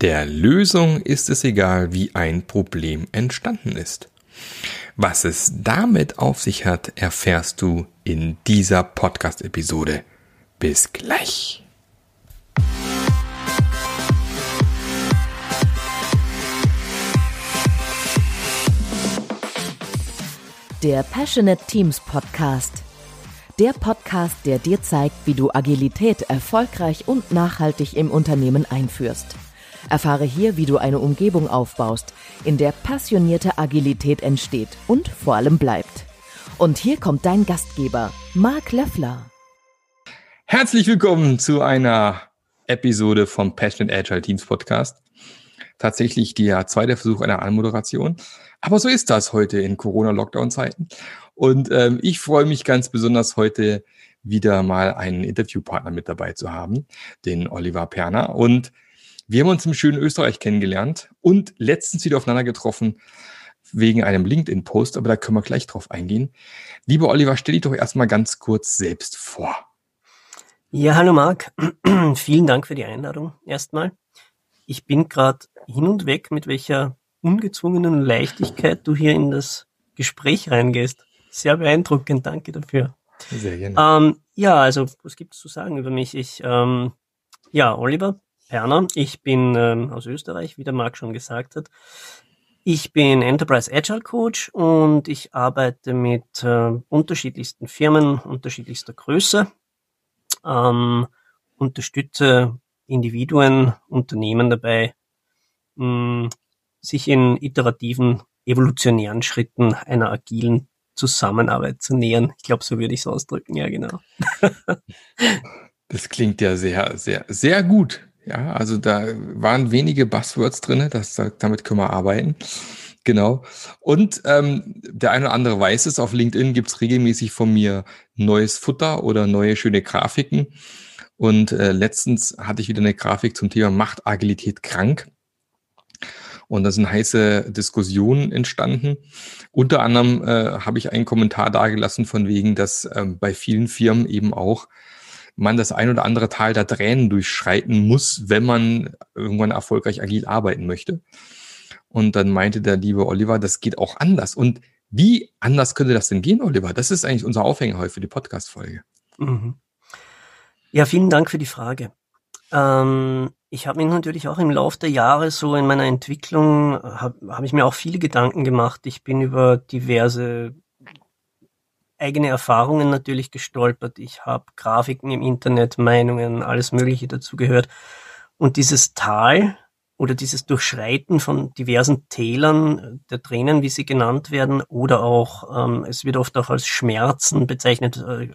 Der Lösung ist es egal, wie ein Problem entstanden ist. Was es damit auf sich hat, erfährst du in dieser Podcast-Episode. Bis gleich. Der Passionate Teams Podcast. Der Podcast, der dir zeigt, wie du Agilität erfolgreich und nachhaltig im Unternehmen einführst. Erfahre hier, wie du eine Umgebung aufbaust, in der passionierte Agilität entsteht und vor allem bleibt. Und hier kommt dein Gastgeber, Marc Löffler. Herzlich willkommen zu einer Episode vom Passionate Agile Teams Podcast. Tatsächlich der zweite Versuch einer Anmoderation. Aber so ist das heute in Corona-Lockdown-Zeiten. Und ähm, ich freue mich ganz besonders heute wieder mal einen Interviewpartner mit dabei zu haben, den Oliver Perner. Und wir haben uns im schönen Österreich kennengelernt und letztens wieder aufeinander getroffen wegen einem LinkedIn-Post, aber da können wir gleich drauf eingehen. Lieber Oliver, stell dich doch erstmal ganz kurz selbst vor. Ja, hallo Marc. Vielen Dank für die Einladung erstmal. Ich bin gerade hin und weg, mit welcher ungezwungenen Leichtigkeit du hier in das Gespräch reingehst. Sehr beeindruckend, danke dafür. Sehr gerne. Ähm, ja, also was gibt es zu sagen über mich? Ich, ähm, ja, Oliver, Perner. Ich bin ähm, aus Österreich, wie der Marc schon gesagt hat. Ich bin Enterprise Agile Coach und ich arbeite mit äh, unterschiedlichsten Firmen unterschiedlichster Größe, ähm, unterstütze Individuen, Unternehmen dabei, mh, sich in iterativen, evolutionären Schritten einer agilen Zusammenarbeit zu nähern. Ich glaube, so würde ich es ausdrücken, ja genau. das klingt ja sehr, sehr, sehr gut. Ja, also da waren wenige Buzzwords drin, das, damit können wir arbeiten. Genau. Und ähm, der eine oder andere weiß es, auf LinkedIn gibt's regelmäßig von mir neues Futter oder neue schöne Grafiken. Und äh, letztens hatte ich wieder eine Grafik zum Thema Macht Agilität krank. Und da sind heiße Diskussionen entstanden. Unter anderem äh, habe ich einen Kommentar dargelassen von wegen, dass äh, bei vielen Firmen eben auch man das ein oder andere Tal der Tränen durchschreiten muss, wenn man irgendwann erfolgreich agil arbeiten möchte. Und dann meinte der liebe Oliver, das geht auch anders. Und wie anders könnte das denn gehen, Oliver? Das ist eigentlich unser Aufhänger heute für die Podcast-Folge. Mhm. Ja, vielen Dank für die Frage. Ähm, ich habe mir natürlich auch im Laufe der Jahre so in meiner Entwicklung, habe hab ich mir auch viele Gedanken gemacht. Ich bin über diverse eigene Erfahrungen natürlich gestolpert. Ich habe Grafiken im Internet, Meinungen, alles Mögliche dazu gehört. Und dieses Tal oder dieses Durchschreiten von diversen Tälern der Tränen, wie sie genannt werden, oder auch, ähm, es wird oft auch als Schmerzen bezeichnet. Äh,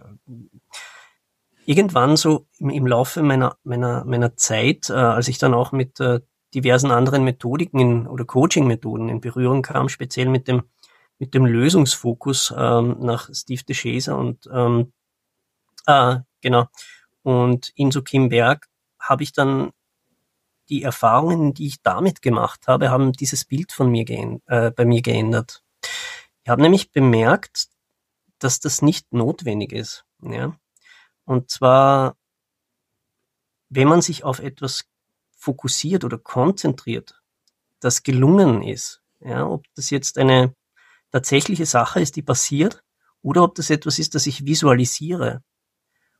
irgendwann so im, im, Laufe meiner, meiner, meiner Zeit, äh, als ich dann auch mit äh, diversen anderen Methodiken in, oder Coaching-Methoden in Berührung kam, speziell mit dem mit dem Lösungsfokus ähm, nach Steve DeShazer und ähm, äh, genau und Inso Kim Berg habe ich dann die Erfahrungen, die ich damit gemacht habe, haben dieses Bild von mir äh, bei mir geändert. Ich habe nämlich bemerkt, dass das nicht notwendig ist. Ja? Und zwar, wenn man sich auf etwas fokussiert oder konzentriert, das gelungen ist, ja, ob das jetzt eine tatsächliche Sache ist, die passiert, oder ob das etwas ist, das ich visualisiere.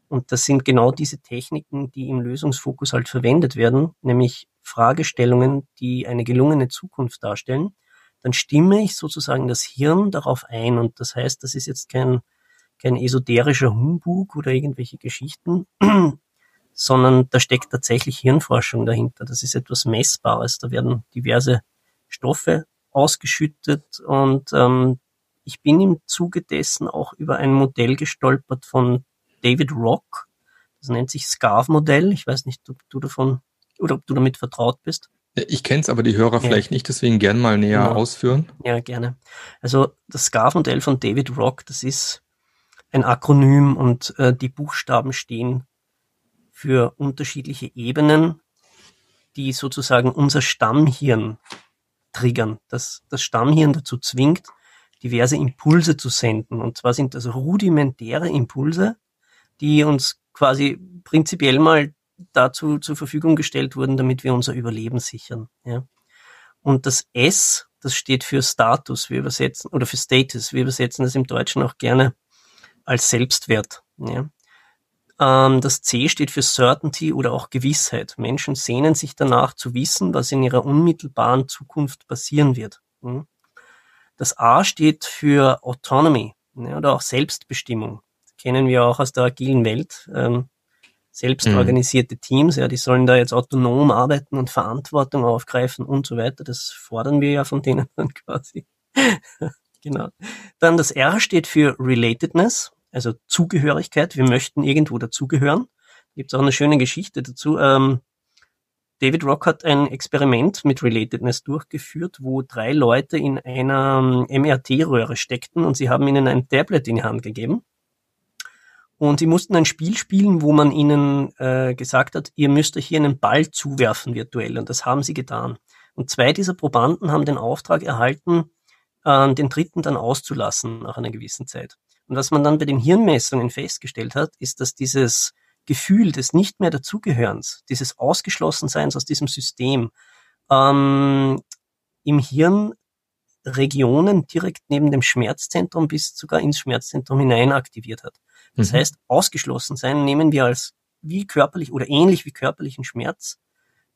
Und das sind genau diese Techniken, die im Lösungsfokus halt verwendet werden, nämlich Fragestellungen, die eine gelungene Zukunft darstellen. Dann stimme ich sozusagen das Hirn darauf ein. Und das heißt, das ist jetzt kein, kein esoterischer Humbug oder irgendwelche Geschichten, sondern da steckt tatsächlich Hirnforschung dahinter. Das ist etwas Messbares. Da werden diverse Stoffe ausgeschüttet und ähm, ich bin im Zuge dessen auch über ein Modell gestolpert von David Rock. Das nennt sich Scarf-Modell. Ich weiß nicht, ob du davon oder ob du damit vertraut bist. Ich kenne es, aber die Hörer ja. vielleicht nicht, deswegen gern mal näher genau. ausführen. Ja, gerne. Also das Scarf-Modell von David Rock, das ist ein Akronym und äh, die Buchstaben stehen für unterschiedliche Ebenen, die sozusagen unser Stammhirn triggern, dass das Stammhirn dazu zwingt, diverse Impulse zu senden. Und zwar sind das rudimentäre Impulse, die uns quasi prinzipiell mal dazu zur Verfügung gestellt wurden, damit wir unser Überleben sichern. Ja. Und das S, das steht für Status, wir übersetzen, oder für Status, wir übersetzen das im Deutschen auch gerne als Selbstwert. Ja. Ähm, das C steht für Certainty oder auch Gewissheit. Menschen sehnen sich danach zu wissen, was in ihrer unmittelbaren Zukunft passieren wird. Hm. Das A steht für Autonomy ja, oder auch Selbstbestimmung. Das kennen wir auch aus der agilen Welt. Ähm, selbstorganisierte mhm. Teams, ja, die sollen da jetzt autonom arbeiten und Verantwortung aufgreifen und so weiter. Das fordern wir ja von denen dann quasi. genau. Dann das R steht für Relatedness, also Zugehörigkeit. Wir möchten irgendwo dazugehören. Gibt es auch eine schöne Geschichte dazu. Ähm, David Rock hat ein Experiment mit Relatedness durchgeführt, wo drei Leute in einer MRT-Röhre ähm, steckten und sie haben ihnen ein Tablet in die Hand gegeben. Und sie mussten ein Spiel spielen, wo man ihnen äh, gesagt hat, ihr müsst euch hier einen Ball zuwerfen virtuell. Und das haben sie getan. Und zwei dieser Probanden haben den Auftrag erhalten, äh, den dritten dann auszulassen nach einer gewissen Zeit. Und was man dann bei den Hirnmessungen festgestellt hat, ist, dass dieses Gefühl des nicht mehr dazugehörens, dieses Ausgeschlossenseins aus diesem System, ähm, im Hirn Regionen direkt neben dem Schmerzzentrum bis sogar ins Schmerzzentrum hinein aktiviert hat. Das mhm. heißt, ausgeschlossen sein nehmen wir als wie körperlich oder ähnlich wie körperlichen Schmerz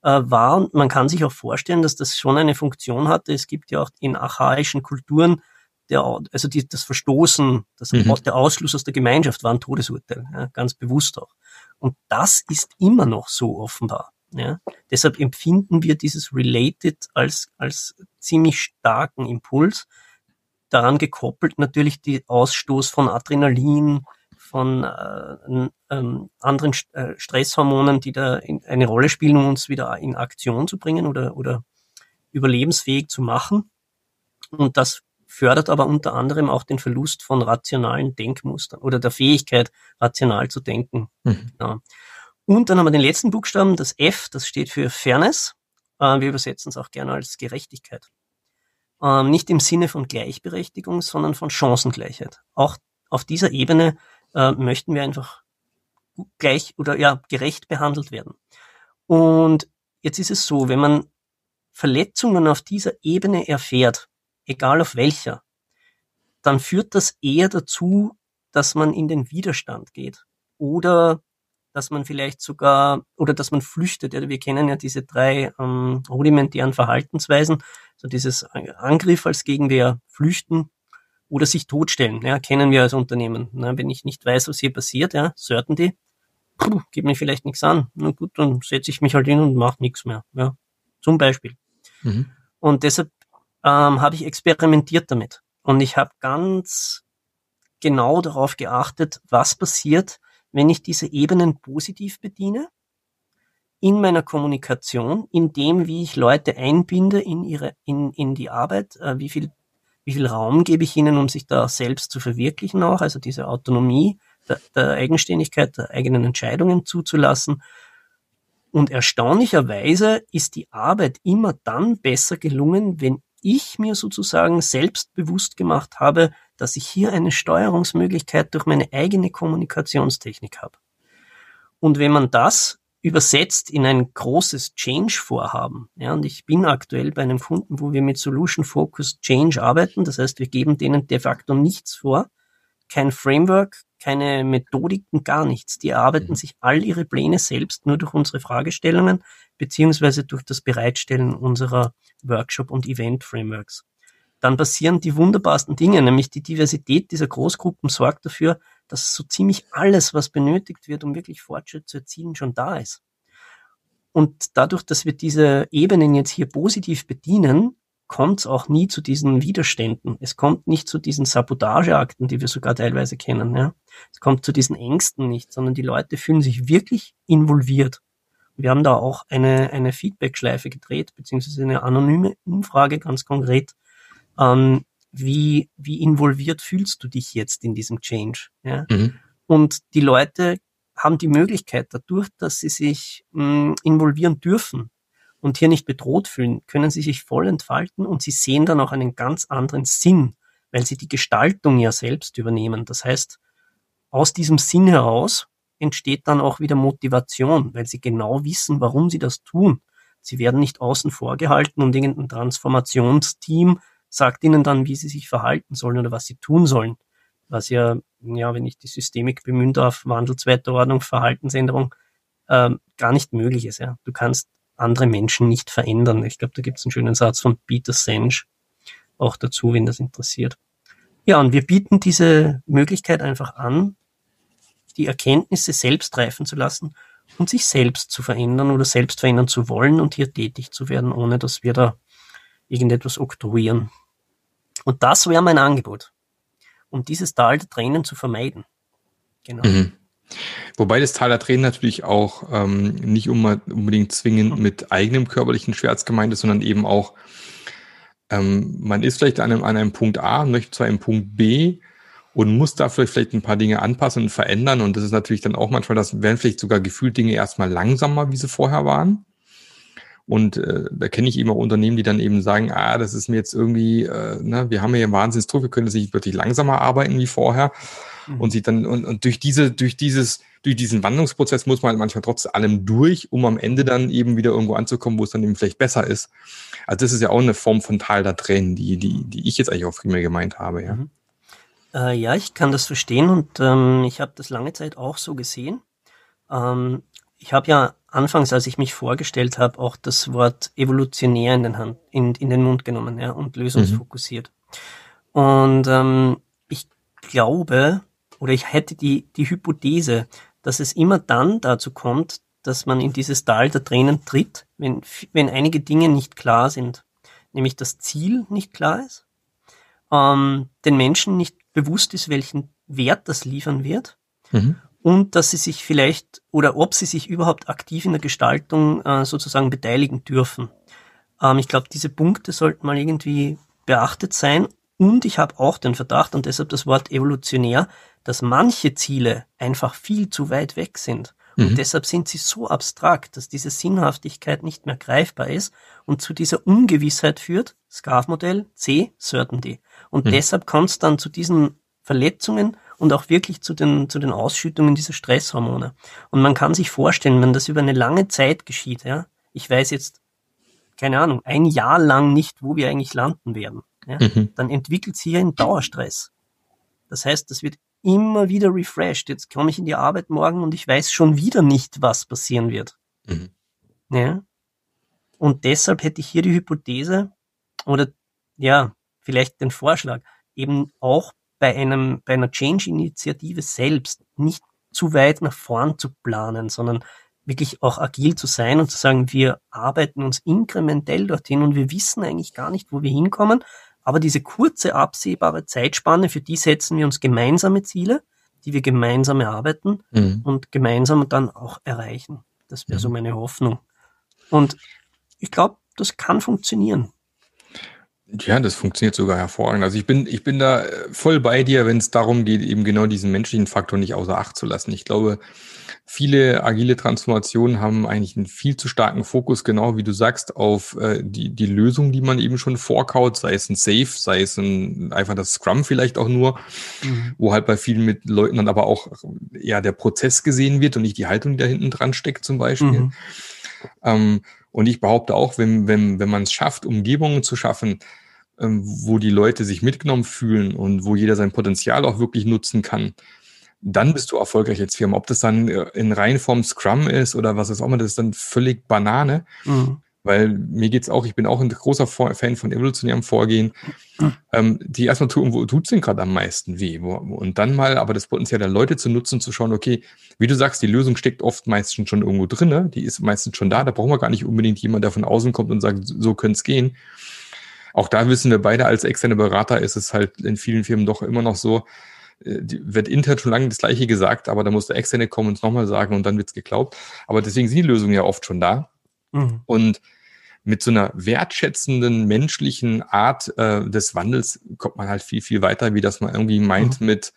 äh, wahr. Und man kann sich auch vorstellen, dass das schon eine Funktion hatte. Es gibt ja auch in archaischen Kulturen der, also die, das Verstoßen, das, mhm. der Ausschluss aus der Gemeinschaft war ein Todesurteil, ja, ganz bewusst auch. Und das ist immer noch so offenbar. Ja. Deshalb empfinden wir dieses Related als, als ziemlich starken Impuls. Daran gekoppelt natürlich die Ausstoß von Adrenalin, von äh, ähm, anderen äh, Stresshormonen, die da in, eine Rolle spielen, um uns wieder in Aktion zu bringen oder, oder überlebensfähig zu machen. Und das fördert aber unter anderem auch den Verlust von rationalen Denkmustern oder der Fähigkeit, rational zu denken. Mhm. Ja. Und dann haben wir den letzten Buchstaben, das F, das steht für Fairness. Äh, wir übersetzen es auch gerne als Gerechtigkeit. Ähm, nicht im Sinne von Gleichberechtigung, sondern von Chancengleichheit. Auch auf dieser Ebene äh, möchten wir einfach gleich oder ja gerecht behandelt werden. Und jetzt ist es so, wenn man Verletzungen auf dieser Ebene erfährt, egal auf welcher, dann führt das eher dazu, dass man in den Widerstand geht oder dass man vielleicht sogar oder dass man flüchtet. Ja, wir kennen ja diese drei ähm, rudimentären Verhaltensweisen, so dieses Angriff als Gegenwehr, Flüchten oder sich totstellen. Ja, kennen wir als Unternehmen. Na, wenn ich nicht weiß, was hier passiert, ja, Certainty, puh, geht mir vielleicht nichts an. Na gut, dann setze ich mich halt hin und mache nichts mehr. Ja, zum Beispiel. Mhm. Und deshalb ähm, habe ich experimentiert damit. Und ich habe ganz genau darauf geachtet, was passiert, wenn ich diese Ebenen positiv bediene in meiner Kommunikation, in dem, wie ich Leute einbinde in ihre, in, in die Arbeit, äh, wie viel, wie viel Raum gebe ich ihnen, um sich da selbst zu verwirklichen auch, also diese Autonomie der, der Eigenständigkeit, der eigenen Entscheidungen zuzulassen. Und erstaunlicherweise ist die Arbeit immer dann besser gelungen, wenn ich mir sozusagen selbst bewusst gemacht habe, dass ich hier eine Steuerungsmöglichkeit durch meine eigene Kommunikationstechnik habe. Und wenn man das übersetzt in ein großes Change-Vorhaben, ja, und ich bin aktuell bei einem Kunden, wo wir mit Solution Focused Change arbeiten, das heißt, wir geben denen de facto nichts vor, kein Framework, keine Methodiken, gar nichts. Die erarbeiten mhm. sich all ihre Pläne selbst nur durch unsere Fragestellungen beziehungsweise durch das Bereitstellen unserer Workshop- und Event-Frameworks. Dann passieren die wunderbarsten Dinge, nämlich die Diversität dieser Großgruppen sorgt dafür, dass so ziemlich alles, was benötigt wird, um wirklich Fortschritt zu erzielen, schon da ist. Und dadurch, dass wir diese Ebenen jetzt hier positiv bedienen, kommt es auch nie zu diesen Widerständen. Es kommt nicht zu diesen Sabotageakten, die wir sogar teilweise kennen. Ja. Es kommt zu diesen Ängsten nicht, sondern die Leute fühlen sich wirklich involviert. Wir haben da auch eine, eine Feedback-Schleife gedreht, beziehungsweise eine anonyme Umfrage ganz konkret. Ähm, wie, wie involviert fühlst du dich jetzt in diesem Change? Ja? Mhm. Und die Leute haben die Möglichkeit dadurch, dass sie sich mh, hm, involvieren dürfen, und hier nicht bedroht fühlen, können sie sich voll entfalten und sie sehen dann auch einen ganz anderen Sinn, weil sie die Gestaltung ja selbst übernehmen. Das heißt, aus diesem Sinn heraus entsteht dann auch wieder Motivation, weil sie genau wissen, warum sie das tun. Sie werden nicht außen vor gehalten und irgendein Transformationsteam sagt ihnen dann, wie sie sich verhalten sollen oder was sie tun sollen. Was ja, ja, wenn ich die Systemik bemühen darf, Wandel zweiter Ordnung, Verhaltensänderung, ähm, gar nicht möglich ist. Ja. Du kannst andere Menschen nicht verändern. Ich glaube, da gibt es einen schönen Satz von Peter Senge auch dazu, wenn das interessiert. Ja, und wir bieten diese Möglichkeit einfach an, die Erkenntnisse selbst reifen zu lassen und sich selbst zu verändern oder selbst verändern zu wollen und hier tätig zu werden, ohne dass wir da irgendetwas oktroyieren. Und das wäre mein Angebot, um dieses Tal der Tränen zu vermeiden. Genau. Mhm. Wobei das Tal der Tränen natürlich auch ähm, nicht unbedingt zwingend mhm. mit eigenem körperlichen Schmerz gemeint ist, sondern eben auch, ähm, man ist vielleicht an einem, an einem Punkt A, möchte zwar einen Punkt B und muss da vielleicht, vielleicht ein paar Dinge anpassen und verändern. Und das ist natürlich dann auch manchmal, das werden vielleicht sogar gefühlt Dinge erstmal langsamer, wie sie vorher waren. Und äh, da kenne ich eben auch Unternehmen, die dann eben sagen, ah, das ist mir jetzt irgendwie, äh, ne, wir haben ja einen Wahnsinnsdruck, wir können jetzt nicht wirklich langsamer arbeiten wie vorher. Mhm. Und sich dann, und, und durch diese, durch dieses, durch diesen Wandlungsprozess muss man halt manchmal trotz allem durch, um am Ende dann eben wieder irgendwo anzukommen, wo es dann eben vielleicht besser ist. Also das ist ja auch eine Form von Tal der Tränen, die, die, die ich jetzt eigentlich auch primär gemeint habe, ja. Mhm. Äh, ja, ich kann das verstehen und ähm, ich habe das lange Zeit auch so gesehen. Ähm, ich habe ja anfangs, als ich mich vorgestellt habe, auch das Wort evolutionär in den, Hand, in, in den Mund genommen ja, und lösungsfokussiert. Mhm. Und ähm, ich glaube, oder ich hätte die, die Hypothese, dass es immer dann dazu kommt, dass man in dieses Tal der Tränen tritt, wenn, wenn einige Dinge nicht klar sind. Nämlich das Ziel nicht klar ist, ähm, den Menschen nicht bewusst ist, welchen Wert das liefern wird mhm und dass sie sich vielleicht oder ob sie sich überhaupt aktiv in der Gestaltung äh, sozusagen beteiligen dürfen. Ähm, ich glaube, diese Punkte sollten mal irgendwie beachtet sein. Und ich habe auch den Verdacht, und deshalb das Wort evolutionär, dass manche Ziele einfach viel zu weit weg sind. Und mhm. deshalb sind sie so abstrakt, dass diese Sinnhaftigkeit nicht mehr greifbar ist und zu dieser Ungewissheit führt, Scarf-Modell C, Certainty. Und mhm. deshalb kommt es dann zu diesen Verletzungen und auch wirklich zu den, zu den Ausschüttungen dieser Stresshormone. Und man kann sich vorstellen, wenn das über eine lange Zeit geschieht, ja, ich weiß jetzt, keine Ahnung, ein Jahr lang nicht, wo wir eigentlich landen werden, ja, mhm. dann entwickelt sich hier ein Dauerstress. Das heißt, das wird immer wieder refreshed. Jetzt komme ich in die Arbeit morgen und ich weiß schon wieder nicht, was passieren wird. Mhm. Ja. Und deshalb hätte ich hier die Hypothese oder ja, vielleicht den Vorschlag, eben auch bei einem, bei einer Change-Initiative selbst nicht zu weit nach vorn zu planen, sondern wirklich auch agil zu sein und zu sagen, wir arbeiten uns inkrementell dorthin und wir wissen eigentlich gar nicht, wo wir hinkommen. Aber diese kurze absehbare Zeitspanne, für die setzen wir uns gemeinsame Ziele, die wir gemeinsam erarbeiten mhm. und gemeinsam dann auch erreichen. Das wäre mhm. so meine Hoffnung. Und ich glaube, das kann funktionieren. Ja, das funktioniert sogar hervorragend. Also ich bin, ich bin da äh, voll bei dir, wenn es darum geht, eben genau diesen menschlichen Faktor nicht außer Acht zu lassen. Ich glaube, viele agile Transformationen haben eigentlich einen viel zu starken Fokus, genau wie du sagst, auf äh, die, die Lösung, die man eben schon vorkaut, sei es ein Safe, sei es ein, einfach das Scrum vielleicht auch nur, mhm. wo halt bei vielen mit Leuten dann aber auch ja der Prozess gesehen wird und nicht die Haltung, die da hinten dran steckt zum Beispiel. Mhm. Ähm, und ich behaupte auch, wenn, wenn, wenn man es schafft, Umgebungen zu schaffen, ähm, wo die Leute sich mitgenommen fühlen und wo jeder sein Potenzial auch wirklich nutzen kann, dann bist du erfolgreich als Firma. Ob das dann äh, in Reihenform Scrum ist oder was auch immer, das ist dann völlig Banane. Mhm. Weil mir geht's auch, ich bin auch ein großer Fan von evolutionärem Vorgehen. Ähm, die erstmal tun, wo tut's denn gerade am meisten weh? Wo, und dann mal aber das Potenzial der Leute zu nutzen, zu schauen, okay, wie du sagst, die Lösung steckt oft meistens schon irgendwo drinne, die ist meistens schon da, da brauchen wir gar nicht unbedingt jemand, der von außen kommt und sagt, so könnte es gehen. Auch da wissen wir beide als externe Berater, ist es halt in vielen Firmen doch immer noch so, äh, wird intern schon lange das Gleiche gesagt, aber da muss der Externe kommen und es nochmal sagen und dann wird's geglaubt. Aber deswegen sind die Lösungen ja oft schon da. Mhm. Und mit so einer wertschätzenden menschlichen Art äh, des Wandels kommt man halt viel, viel weiter, wie das man irgendwie meint mhm. mit,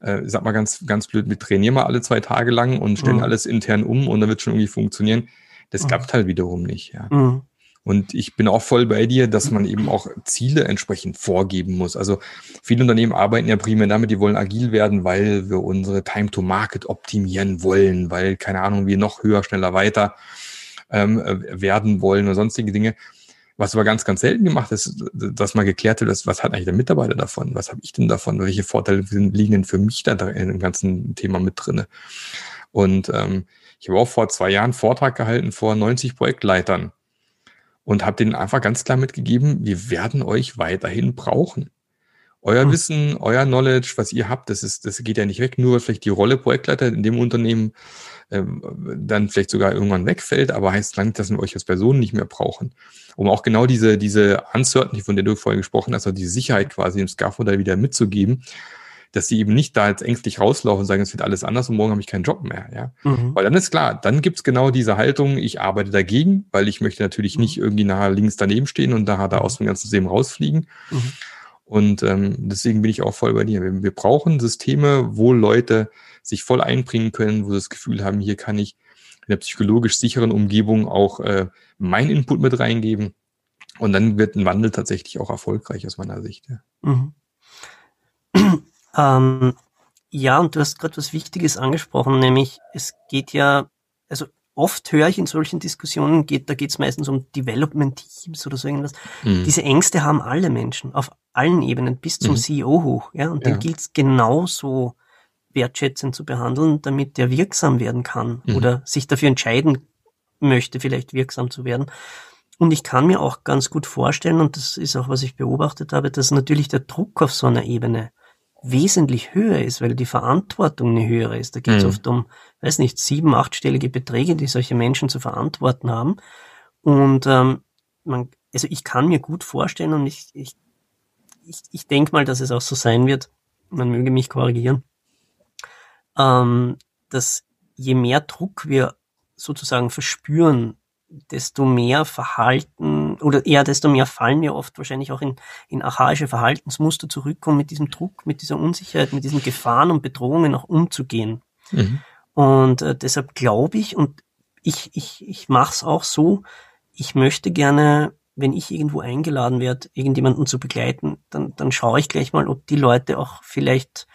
äh, sag mal ganz, ganz blöd, mit trainieren wir alle zwei Tage lang und stellen mhm. alles intern um und dann wird schon irgendwie funktionieren. Das mhm. klappt halt wiederum nicht, ja. Mhm. Und ich bin auch voll bei dir, dass man eben auch Ziele entsprechend vorgeben muss. Also viele Unternehmen arbeiten ja primär damit, die wollen agil werden, weil wir unsere Time to Market optimieren wollen, weil, keine Ahnung, wir noch höher, schneller, weiter ähm, äh, werden wollen oder sonstige Dinge. Was aber ganz, ganz selten gemacht ist, dass man geklärt wird, was hat eigentlich der Mitarbeiter davon? Was habe ich denn davon? Welche Vorteile liegen denn für mich da in dem ganzen Thema mit drinne? Und ähm, ich habe auch vor zwei Jahren einen Vortrag gehalten vor 90 Projektleitern und habe denen einfach ganz klar mitgegeben, wir werden euch weiterhin brauchen. Euer hm. Wissen, euer Knowledge, was ihr habt, das ist, das geht ja nicht weg, nur vielleicht die Rolle Projektleiter in dem Unternehmen dann vielleicht sogar irgendwann wegfällt, aber heißt lang, dass wir euch als Person nicht mehr brauchen. Um auch genau diese, diese Uncertainty, von der du vorhin gesprochen hast, also die Sicherheit quasi im Scaffold wieder mitzugeben, dass sie eben nicht da jetzt ängstlich rauslaufen und sagen, es wird alles anders und morgen habe ich keinen Job mehr. Ja? Mhm. Weil dann ist klar, dann gibt's genau diese Haltung, ich arbeite dagegen, weil ich möchte natürlich mhm. nicht irgendwie nachher links daneben stehen und nachher da aus dem ganzen System rausfliegen. Mhm. Und ähm, deswegen bin ich auch voll bei dir. Wir, wir, brauchen Systeme, wo Leute sich voll einbringen können, wo sie das Gefühl haben, hier kann ich in der psychologisch sicheren Umgebung auch äh, mein Input mit reingeben. Und dann wird ein Wandel tatsächlich auch erfolgreich aus meiner Sicht. Ja. Mhm. Ähm, ja, und du hast gerade was Wichtiges angesprochen, nämlich es geht ja, oft höre ich in solchen Diskussionen, geht, da geht es meistens um Development Teams oder so irgendwas. Mhm. Diese Ängste haben alle Menschen auf allen Ebenen bis zum mhm. CEO hoch. Ja, und ja. den gilt es genauso wertschätzend zu behandeln, damit der wirksam werden kann mhm. oder sich dafür entscheiden möchte, vielleicht wirksam zu werden. Und ich kann mir auch ganz gut vorstellen, und das ist auch, was ich beobachtet habe, dass natürlich der Druck auf so einer Ebene wesentlich höher ist, weil die Verantwortung eine höhere ist. Da geht es mhm. oft um, weiß nicht, sieben, achtstellige Beträge, die solche Menschen zu verantworten haben. Und ähm, man, also ich kann mir gut vorstellen und ich, ich, ich, ich denke mal, dass es auch so sein wird, man möge mich korrigieren, ähm, dass je mehr Druck wir sozusagen verspüren desto mehr Verhalten oder eher desto mehr fallen wir oft wahrscheinlich auch in, in archaische Verhaltensmuster zurückkommen, mit diesem Druck, mit dieser Unsicherheit, mit diesen Gefahren und Bedrohungen auch umzugehen. Mhm. Und äh, deshalb glaube ich, und ich, ich, ich mache es auch so, ich möchte gerne, wenn ich irgendwo eingeladen werde, irgendjemanden zu begleiten, dann, dann schaue ich gleich mal, ob die Leute auch vielleicht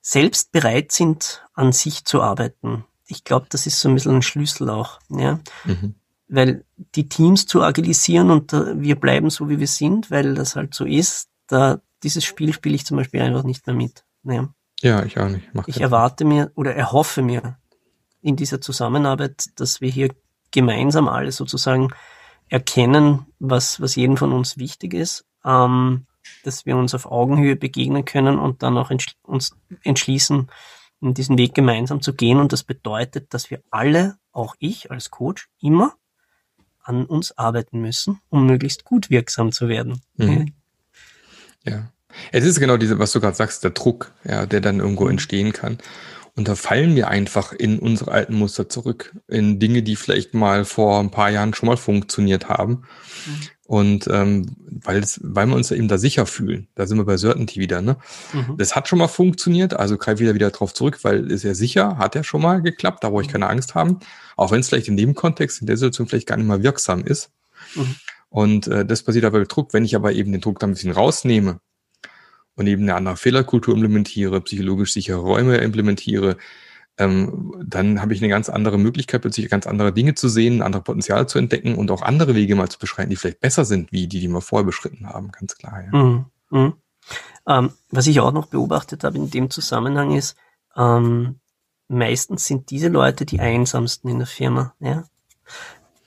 selbst bereit sind, an sich zu arbeiten ich glaube, das ist so ein bisschen ein Schlüssel auch, ja. Mhm. Weil die Teams zu agilisieren und uh, wir bleiben so, wie wir sind, weil das halt so ist, da, dieses Spiel spiele ich zum Beispiel einfach nicht mehr mit. Ja, ja ich auch nicht. Mach ich erwarte mir oder erhoffe mir in dieser Zusammenarbeit, dass wir hier gemeinsam alle sozusagen erkennen, was, was jedem von uns wichtig ist, ähm, dass wir uns auf Augenhöhe begegnen können und dann auch entschl uns entschließen, in diesen Weg gemeinsam zu gehen. Und das bedeutet, dass wir alle, auch ich als Coach, immer an uns arbeiten müssen, um möglichst gut wirksam zu werden. Mhm. Ja. Es ist genau diese, was du gerade sagst, der Druck, ja, der dann irgendwo mhm. entstehen kann. Und da fallen wir einfach in unsere alten Muster zurück, in Dinge, die vielleicht mal vor ein paar Jahren schon mal funktioniert haben. Mhm. Und ähm, weil, es, weil wir uns eben da sicher fühlen, da sind wir bei Certainty wieder, ne? Mhm. Das hat schon mal funktioniert, also greif wieder wieder drauf zurück, weil ist ja sicher, hat ja schon mal geklappt, da brauche ich mhm. keine Angst haben. Auch wenn es vielleicht in dem Kontext, in der Situation vielleicht gar nicht mal wirksam ist. Mhm. Und äh, das passiert aber mit Druck. Wenn ich aber eben den Druck da ein bisschen rausnehme und eben eine andere Fehlerkultur implementiere, psychologisch sichere Räume implementiere, ähm, dann habe ich eine ganz andere Möglichkeit, plötzlich ganz andere Dinge zu sehen, andere Potenziale zu entdecken und auch andere Wege mal zu beschreiten, die vielleicht besser sind, wie die, die wir vorher beschritten haben, ganz klar. Ja. Mhm. Mhm. Ähm, was ich auch noch beobachtet habe in dem Zusammenhang ist, ähm, meistens sind diese Leute die einsamsten in der Firma. Ja?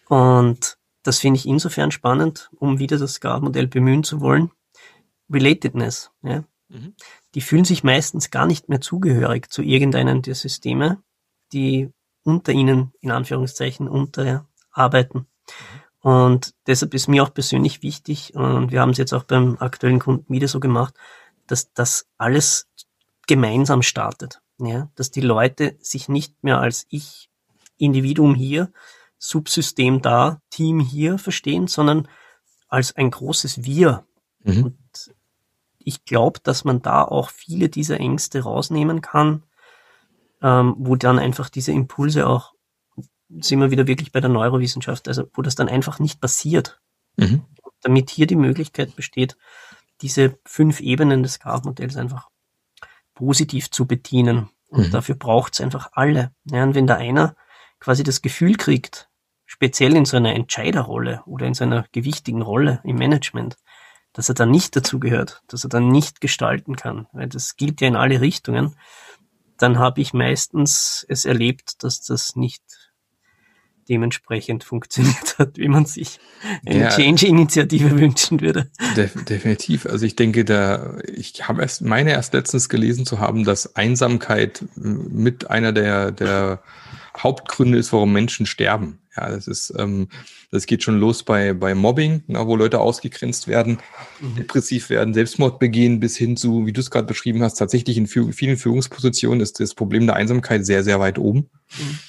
Und das finde ich insofern spannend, um wieder das Scar-Modell bemühen zu wollen. Relatedness. Ja? Mhm die fühlen sich meistens gar nicht mehr zugehörig zu irgendeinem der Systeme, die unter ihnen, in Anführungszeichen, unterarbeiten. Und deshalb ist mir auch persönlich wichtig, und wir haben es jetzt auch beim aktuellen Kunden wieder so gemacht, dass das alles gemeinsam startet. Ja, dass die Leute sich nicht mehr als ich, Individuum hier, Subsystem da, Team hier verstehen, sondern als ein großes Wir. Mhm. Ich glaube, dass man da auch viele dieser Ängste rausnehmen kann, ähm, wo dann einfach diese Impulse auch sind wir wieder wirklich bei der Neurowissenschaft, also wo das dann einfach nicht passiert. Mhm. Damit hier die Möglichkeit besteht, diese fünf Ebenen des Graph-Modells einfach positiv zu bedienen. Und mhm. dafür braucht es einfach alle. Ja, und wenn da einer quasi das Gefühl kriegt, speziell in so einer Entscheiderrolle oder in so einer gewichtigen Rolle im Management, dass er dann nicht dazugehört, dass er dann nicht gestalten kann, weil das gilt ja in alle Richtungen, dann habe ich meistens es erlebt, dass das nicht dementsprechend funktioniert hat, wie man sich eine ja, Change-Initiative wünschen würde. Def definitiv. Also ich denke, da ich habe erst meine erst letztens gelesen zu haben, dass Einsamkeit mit einer der der Hauptgründe ist, warum Menschen sterben. Ja, das ist, ähm, das geht schon los bei, bei Mobbing, na, wo Leute ausgegrenzt werden, mhm. depressiv werden, Selbstmord begehen, bis hin zu, wie du es gerade beschrieben hast, tatsächlich in vielen Führungspositionen ist das Problem der Einsamkeit sehr, sehr weit oben. Mhm.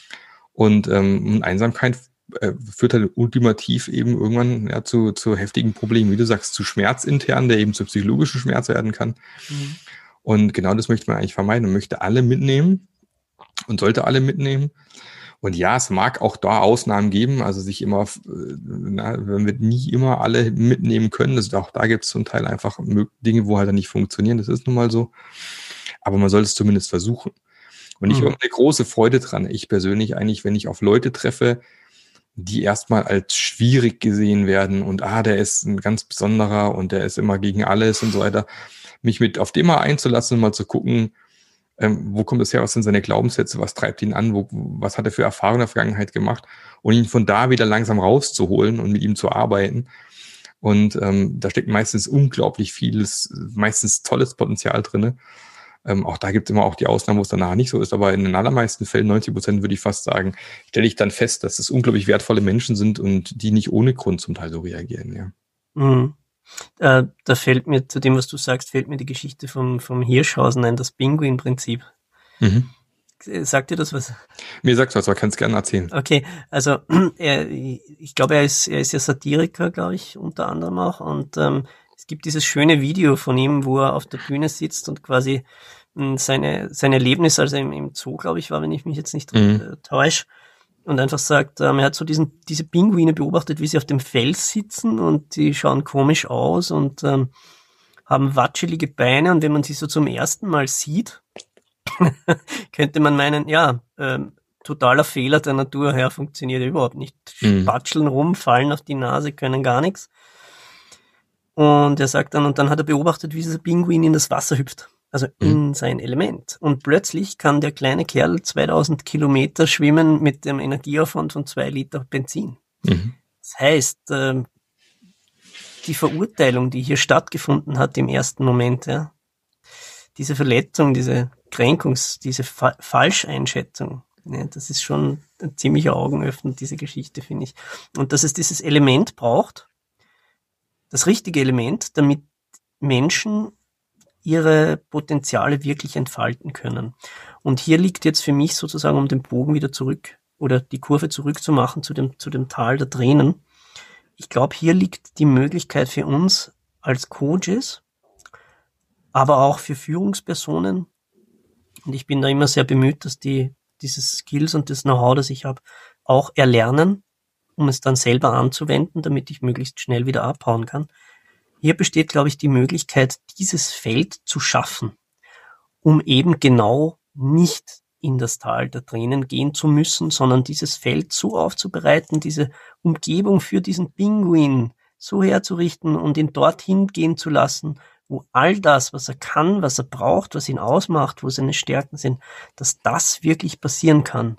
Und ähm, Einsamkeit äh, führt halt ultimativ eben irgendwann ja, zu, zu heftigen Problemen, wie du sagst, zu Schmerz intern, der eben zu psychologischen Schmerz werden kann. Mhm. Und genau das möchte man eigentlich vermeiden und möchte alle mitnehmen und sollte alle mitnehmen. Und ja, es mag auch da Ausnahmen geben, also sich immer, äh, na, wenn wir nie immer alle mitnehmen können, also auch da gibt es zum Teil einfach Dinge, wo halt nicht funktionieren, das ist nun mal so. Aber man sollte es zumindest versuchen. Und ich mhm. habe eine große Freude dran. Ich persönlich eigentlich, wenn ich auf Leute treffe, die erstmal als schwierig gesehen werden und ah, der ist ein ganz besonderer und der ist immer gegen alles und so weiter, mich mit auf den mal einzulassen und mal zu gucken, ähm, wo kommt das her, was sind seine Glaubenssätze, was treibt ihn an, wo, was hat er für Erfahrungen in der Vergangenheit gemacht und ihn von da wieder langsam rauszuholen und mit ihm zu arbeiten. Und ähm, da steckt meistens unglaublich vieles, meistens tolles Potenzial drinne. Ähm, auch da gibt es immer auch die Ausnahmen, wo es danach nicht so ist, aber in den allermeisten Fällen, 90 Prozent würde ich fast sagen, stelle ich dann fest, dass es unglaublich wertvolle Menschen sind und die nicht ohne Grund zum Teil so reagieren, ja. Mhm. Äh, da fällt mir, zu dem, was du sagst, fällt mir die Geschichte vom, vom Hirschhausen ein, das Pinguin-Prinzip. Mhm. Sagt dir das was? Mir sagt was, aber kannst gerne erzählen. Okay, also er, ich glaube, er ist, er ist ja Satiriker, glaube ich, unter anderem auch. Und ähm, es gibt dieses schöne Video von ihm, wo er auf der Bühne sitzt und quasi hm, seine, sein Erlebnis, also im, im Zoo, glaube ich, war, wenn ich mich jetzt nicht mhm. Äh, täusche, und einfach sagt, ähm, er hat so diesen, diese Pinguine beobachtet, wie sie auf dem Fels sitzen und die schauen komisch aus und ähm, haben watschelige Beine und wenn man sie so zum ersten Mal sieht, könnte man meinen, ja, ähm, totaler Fehler der Natur her funktioniert überhaupt nicht. Mhm. Spatscheln rum, fallen auf die Nase, können gar nichts. Und er sagt dann, und dann hat er beobachtet, wie dieser Pinguin in das Wasser hüpft. Also mhm. in sein Element. Und plötzlich kann der kleine Kerl 2000 Kilometer schwimmen mit dem Energieaufwand von zwei Liter Benzin. Mhm. Das heißt, äh, die Verurteilung, die hier stattgefunden hat im ersten Moment, ja, diese Verletzung, diese Kränkungs-, diese Fa Falscheinschätzung, ja, das ist schon ein ziemlicher Augenöffner, diese Geschichte, finde ich. Und dass es dieses Element braucht, das richtige Element, damit Menschen ihre Potenziale wirklich entfalten können. Und hier liegt jetzt für mich sozusagen, um den Bogen wieder zurück oder die Kurve zurückzumachen zu dem, zu dem Tal der Tränen. Ich glaube, hier liegt die Möglichkeit für uns als Coaches, aber auch für Führungspersonen. Und ich bin da immer sehr bemüht, dass die diese Skills und das Know-how, das ich habe, auch erlernen um es dann selber anzuwenden, damit ich möglichst schnell wieder abhauen kann. Hier besteht, glaube ich, die Möglichkeit, dieses Feld zu schaffen, um eben genau nicht in das Tal der Tränen gehen zu müssen, sondern dieses Feld so aufzubereiten, diese Umgebung für diesen Pinguin so herzurichten und ihn dorthin gehen zu lassen, wo all das, was er kann, was er braucht, was ihn ausmacht, wo seine Stärken sind, dass das wirklich passieren kann.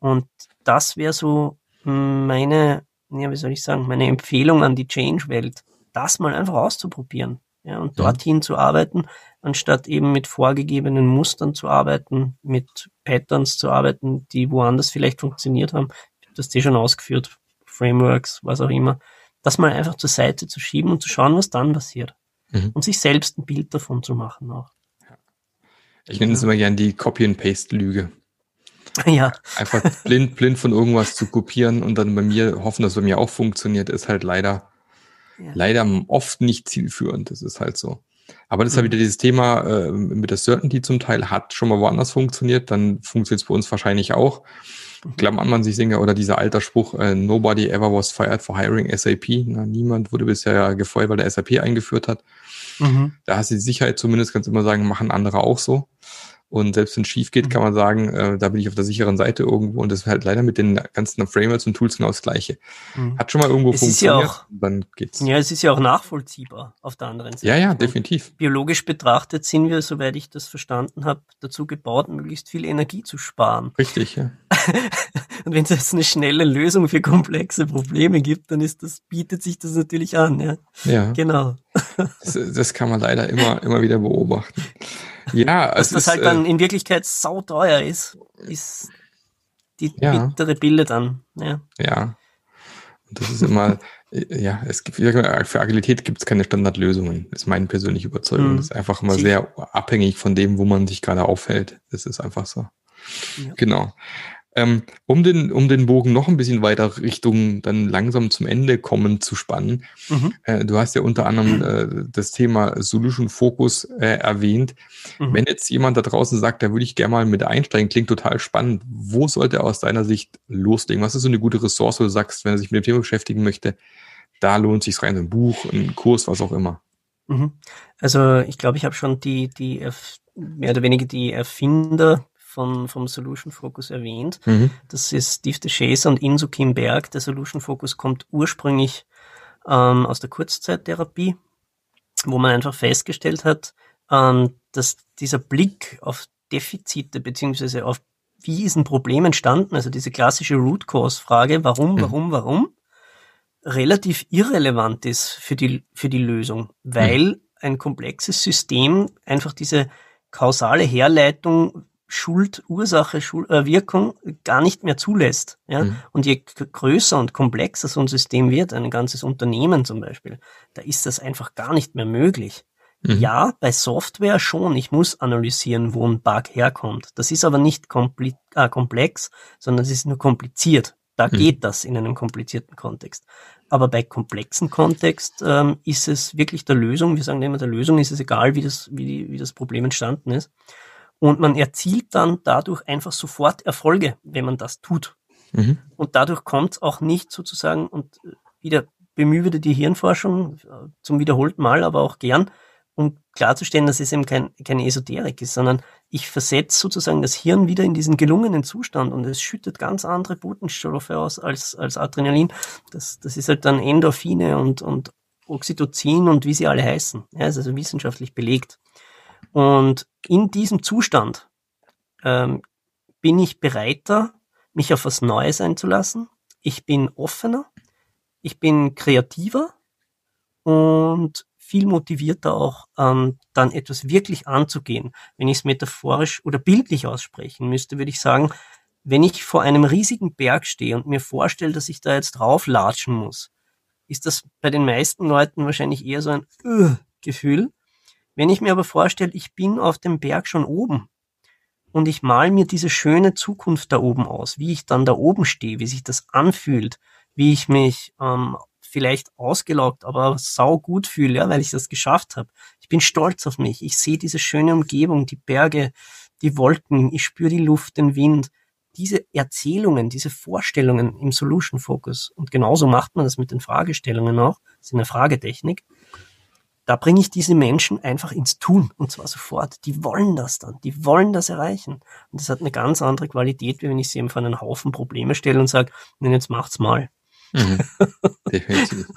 Und das wäre so meine, ja, wie soll ich sagen, meine Empfehlung an die Change-Welt, das mal einfach auszuprobieren. Ja, und dorthin zu arbeiten, anstatt eben mit vorgegebenen Mustern zu arbeiten, mit Patterns zu arbeiten, die woanders vielleicht funktioniert haben. Ich habe das dir schon ausgeführt, Frameworks, was auch immer. Das mal einfach zur Seite zu schieben und zu schauen, was dann passiert. Mhm. Und sich selbst ein Bild davon zu machen auch. Ich nenne es immer gern die Copy-and-Paste-Lüge. Ja. Einfach blind, blind von irgendwas zu kopieren und dann bei mir hoffen, dass es bei mir auch funktioniert, ist halt leider, ja. leider oft nicht zielführend. Das ist halt so. Aber das ist halt mhm. halt wieder dieses Thema äh, mit der Certainty zum Teil hat schon mal woanders funktioniert, dann funktioniert es bei uns wahrscheinlich auch. klammert man sich Singer oder dieser alter Spruch, äh, nobody ever was fired for hiring SAP. Na, niemand wurde bisher gefeuert, weil der SAP eingeführt hat. Mhm. Da hast du die Sicherheit zumindest, kannst du immer sagen, machen andere auch so. Und selbst wenn es schief geht, kann man sagen, äh, da bin ich auf der sicheren Seite irgendwo. Und das ist halt leider mit den ganzen Frameworks und Tools genau das Gleiche. Mhm. Hat schon mal irgendwo es funktioniert, ja auch, dann geht's. Ja, es ist ja auch nachvollziehbar auf der anderen Seite. Ja, ja, definitiv. Und biologisch betrachtet sind wir, soweit ich das verstanden habe, dazu gebaut, möglichst viel Energie zu sparen. Richtig, ja. und wenn es jetzt eine schnelle Lösung für komplexe Probleme gibt, dann ist das, bietet sich das natürlich an, ja. Ja. Genau. das, das kann man leider immer, immer wieder beobachten. Ja, Dass das ist, halt dann äh, in Wirklichkeit sauteuer ist, ist die ja. bittere Bilder dann. Ja. ja. Und das ist immer, äh, ja, es gibt, für Agilität gibt es keine Standardlösungen, ist meine persönliche Überzeugung. Mhm. Das ist einfach immer Sie sehr abhängig von dem, wo man sich gerade aufhält. Das ist einfach so. Ja. Genau. Ähm, um, den, um den Bogen noch ein bisschen weiter Richtung dann langsam zum Ende kommen zu spannen. Mhm. Äh, du hast ja unter anderem äh, das Thema Solution Focus äh, erwähnt. Mhm. Wenn jetzt jemand da draußen sagt, da würde ich gerne mal mit einsteigen, klingt total spannend. Wo sollte er aus deiner Sicht loslegen? Was ist so eine gute Ressource, wo du sagst, wenn er sich mit dem Thema beschäftigen möchte, da lohnt sich rein, ein Buch, ein Kurs, was auch immer. Mhm. Also ich glaube, ich habe schon die, die mehr oder weniger die Erfinder von, vom Solution Focus erwähnt. Mhm. Das ist Steve DeShazer und Inso Kim Berg. Der Solution Focus kommt ursprünglich ähm, aus der Kurzzeittherapie, wo man einfach festgestellt hat, ähm, dass dieser Blick auf Defizite beziehungsweise auf wie ist ein Problem entstanden, also diese klassische Root Cause Frage, warum, mhm. warum, warum, relativ irrelevant ist für die, für die Lösung, weil mhm. ein komplexes System einfach diese kausale Herleitung Schuld, Ursache, Schuld, äh, Wirkung gar nicht mehr zulässt. Ja? Mhm. Und je größer und komplexer so ein System wird, ein ganzes Unternehmen zum Beispiel, da ist das einfach gar nicht mehr möglich. Mhm. Ja, bei Software schon. Ich muss analysieren, wo ein Bug herkommt. Das ist aber nicht äh, komplex, sondern es ist nur kompliziert. Da mhm. geht das in einem komplizierten Kontext. Aber bei komplexen Kontext ähm, ist es wirklich der Lösung, wir sagen immer, der Lösung ist es egal, wie das, wie, wie das Problem entstanden ist. Und man erzielt dann dadurch einfach sofort Erfolge, wenn man das tut. Mhm. Und dadurch kommt es auch nicht sozusagen, und wieder bemühe wieder die Hirnforschung äh, zum wiederholten Mal, aber auch gern, um klarzustellen, dass es eben kein, keine Esoterik ist, sondern ich versetze sozusagen das Hirn wieder in diesen gelungenen Zustand und es schüttet ganz andere Botenstoffe aus als, als Adrenalin. Das, das ist halt dann Endorphine und, und Oxytocin und wie sie alle heißen. Ja, ist also wissenschaftlich belegt. Und in diesem Zustand ähm, bin ich bereiter, mich auf was Neues einzulassen. Ich bin offener, ich bin kreativer und viel motivierter auch, ähm, dann etwas wirklich anzugehen. Wenn ich es metaphorisch oder bildlich aussprechen müsste, würde ich sagen, wenn ich vor einem riesigen Berg stehe und mir vorstelle, dass ich da jetzt drauflatschen muss, ist das bei den meisten Leuten wahrscheinlich eher so ein uh, Gefühl. Wenn ich mir aber vorstelle, ich bin auf dem Berg schon oben und ich mal mir diese schöne Zukunft da oben aus, wie ich dann da oben stehe, wie sich das anfühlt, wie ich mich ähm, vielleicht ausgelaugt, aber sau gut fühle, ja, weil ich das geschafft habe. Ich bin stolz auf mich. Ich sehe diese schöne Umgebung, die Berge, die Wolken, ich spüre die Luft, den Wind. Diese Erzählungen, diese Vorstellungen im Solution Focus und genauso macht man das mit den Fragestellungen auch, das ist eine Fragetechnik da bringe ich diese Menschen einfach ins Tun und zwar sofort. Die wollen das dann, die wollen das erreichen. Und das hat eine ganz andere Qualität, wie wenn ich sie eben vor einen Haufen Probleme stelle und sage, nein, jetzt macht's mal. Mhm. Definitiv.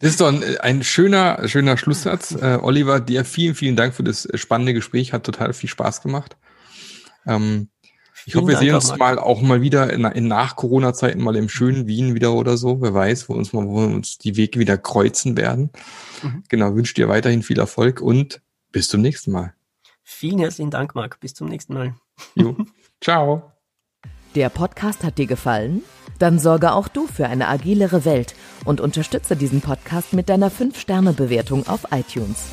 Das ist doch ein, ein schöner, schöner Schlusssatz. Äh, Oliver, dir vielen, vielen Dank für das spannende Gespräch. Hat total viel Spaß gemacht. Ähm, ich hoffe, wir sehen uns mal auch mal wieder in, in Nach-Corona-Zeiten mal im schönen Wien wieder oder so. Wer weiß, wo uns mal, wo uns die Wege wieder kreuzen werden. Mhm. Genau, wünsche dir weiterhin viel Erfolg und bis zum nächsten Mal. Vielen herzlichen Dank, Marc. Bis zum nächsten Mal. Jo. Ciao. Der Podcast hat dir gefallen? Dann sorge auch du für eine agilere Welt und unterstütze diesen Podcast mit deiner 5-Sterne-Bewertung auf iTunes.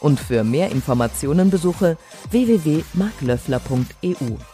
Und für mehr Informationen besuche www.marklöffler.eu.